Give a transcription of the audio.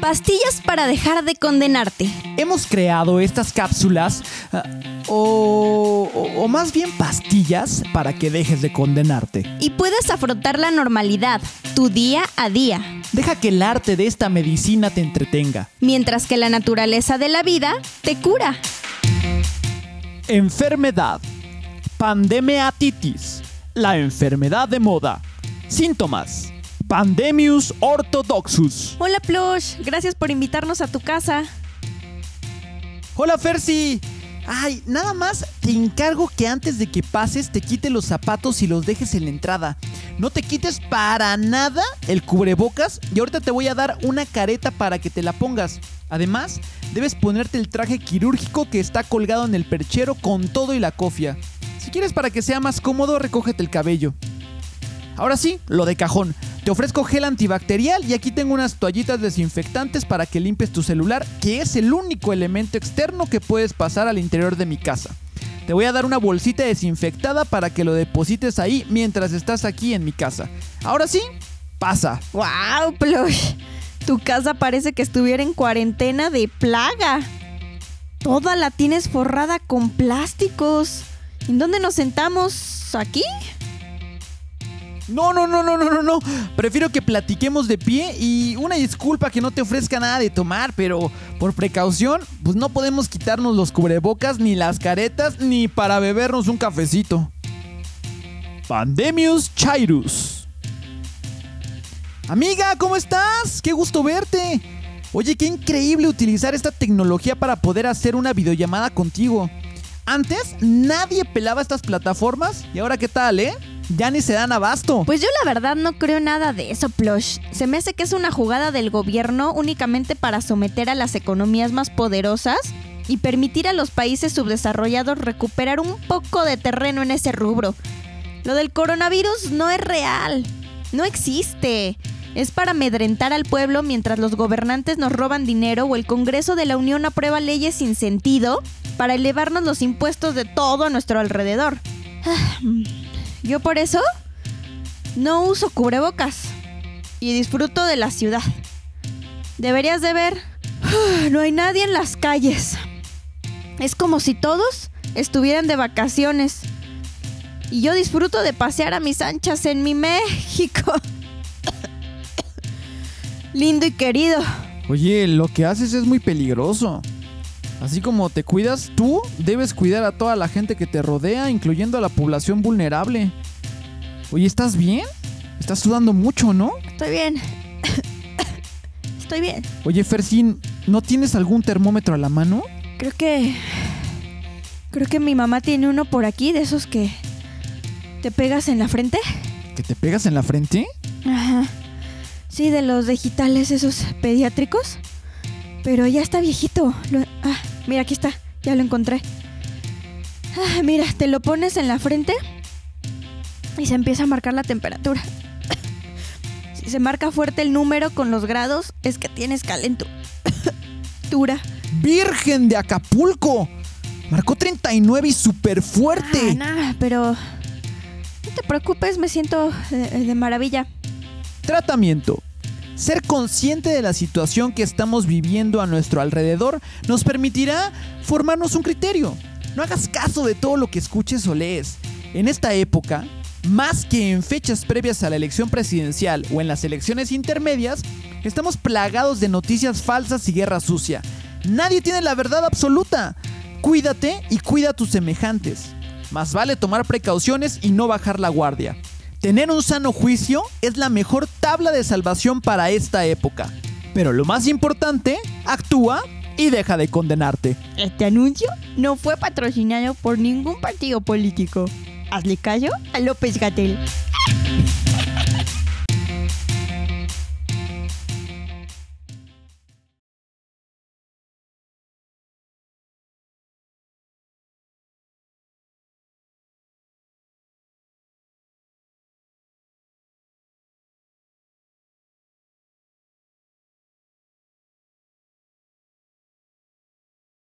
Pastillas para dejar de condenarte. Hemos creado estas cápsulas, ah, o, o- o más bien pastillas, para que dejes de condenarte. Y puedes afrontar la normalidad, tu día a día. Deja que el arte de esta medicina te entretenga. Mientras que la naturaleza de la vida te cura. Enfermedad. Pandemiatitis. La enfermedad de moda. Síntomas. Pandemius orthodoxus. Hola Plush, gracias por invitarnos a tu casa. Hola Fersi. Ay, nada más te encargo que antes de que pases te quites los zapatos y los dejes en la entrada. No te quites para nada el cubrebocas y ahorita te voy a dar una careta para que te la pongas. Además, debes ponerte el traje quirúrgico que está colgado en el perchero con todo y la cofia. Si quieres para que sea más cómodo, recógete el cabello. Ahora sí, lo de cajón. Te ofrezco gel antibacterial y aquí tengo unas toallitas desinfectantes para que limpies tu celular, que es el único elemento externo que puedes pasar al interior de mi casa. Te voy a dar una bolsita desinfectada para que lo deposites ahí mientras estás aquí en mi casa. Ahora sí, pasa. ¡Wow, Plush! Tu casa parece que estuviera en cuarentena de plaga. Toda la tienes forrada con plásticos. ¿En dónde nos sentamos? ¿Aquí? No, no, no, no, no, no, no. Prefiero que platiquemos de pie y una disculpa que no te ofrezca nada de tomar, pero por precaución, pues no podemos quitarnos los cubrebocas, ni las caretas, ni para bebernos un cafecito. Pandemius Chairus. Amiga, ¿cómo estás? Qué gusto verte. Oye, qué increíble utilizar esta tecnología para poder hacer una videollamada contigo. Antes nadie pelaba estas plataformas y ahora qué tal, ¿eh? Ya ni se dan abasto. Pues yo la verdad no creo nada de eso, Plush. Se me hace que es una jugada del gobierno únicamente para someter a las economías más poderosas y permitir a los países subdesarrollados recuperar un poco de terreno en ese rubro. Lo del coronavirus no es real, no existe. Es para amedrentar al pueblo mientras los gobernantes nos roban dinero o el Congreso de la Unión aprueba leyes sin sentido para elevarnos los impuestos de todo a nuestro alrededor. Yo por eso no uso cubrebocas y disfruto de la ciudad. Deberías de ver, no hay nadie en las calles. Es como si todos estuvieran de vacaciones. Y yo disfruto de pasear a mis anchas en mi México. Lindo y querido. Oye, lo que haces es muy peligroso. Así como te cuidas tú, debes cuidar a toda la gente que te rodea, incluyendo a la población vulnerable. Oye, ¿estás bien? Estás sudando mucho, ¿no? Estoy bien. Estoy bien. Oye, Fercín, ¿no tienes algún termómetro a la mano? Creo que... Creo que mi mamá tiene uno por aquí, de esos que... ¿Te pegas en la frente? ¿Que te pegas en la frente? Ajá. Sí, de los digitales, esos pediátricos. Pero ya está viejito. Lo- ah, mira, aquí está. Ya lo encontré. Ah, mira, te lo pones en la frente y se empieza a marcar la temperatura. si se marca fuerte el número con los grados, es que tienes calentura. ¡Virgen de Acapulco! Marcó 39 y súper fuerte. Ah, pero no te preocupes, me siento de- de maravilla. Tratamiento. Ser consciente de la situación que estamos viviendo a nuestro alrededor nos permitirá formarnos un criterio. No hagas caso de todo lo que escuches o lees. En esta época, más que en fechas previas a la elección presidencial o en las elecciones intermedias, estamos plagados de noticias falsas y guerra sucia. Nadie tiene la verdad absoluta. Cuídate y cuida a tus semejantes. Más vale tomar precauciones y no bajar la guardia. Tener un sano juicio es la mejor tabla de salvación para esta época. Pero lo más importante, actúa y deja de condenarte. Este anuncio no fue patrocinado por ningún partido político. Hazle callo a López Gatel.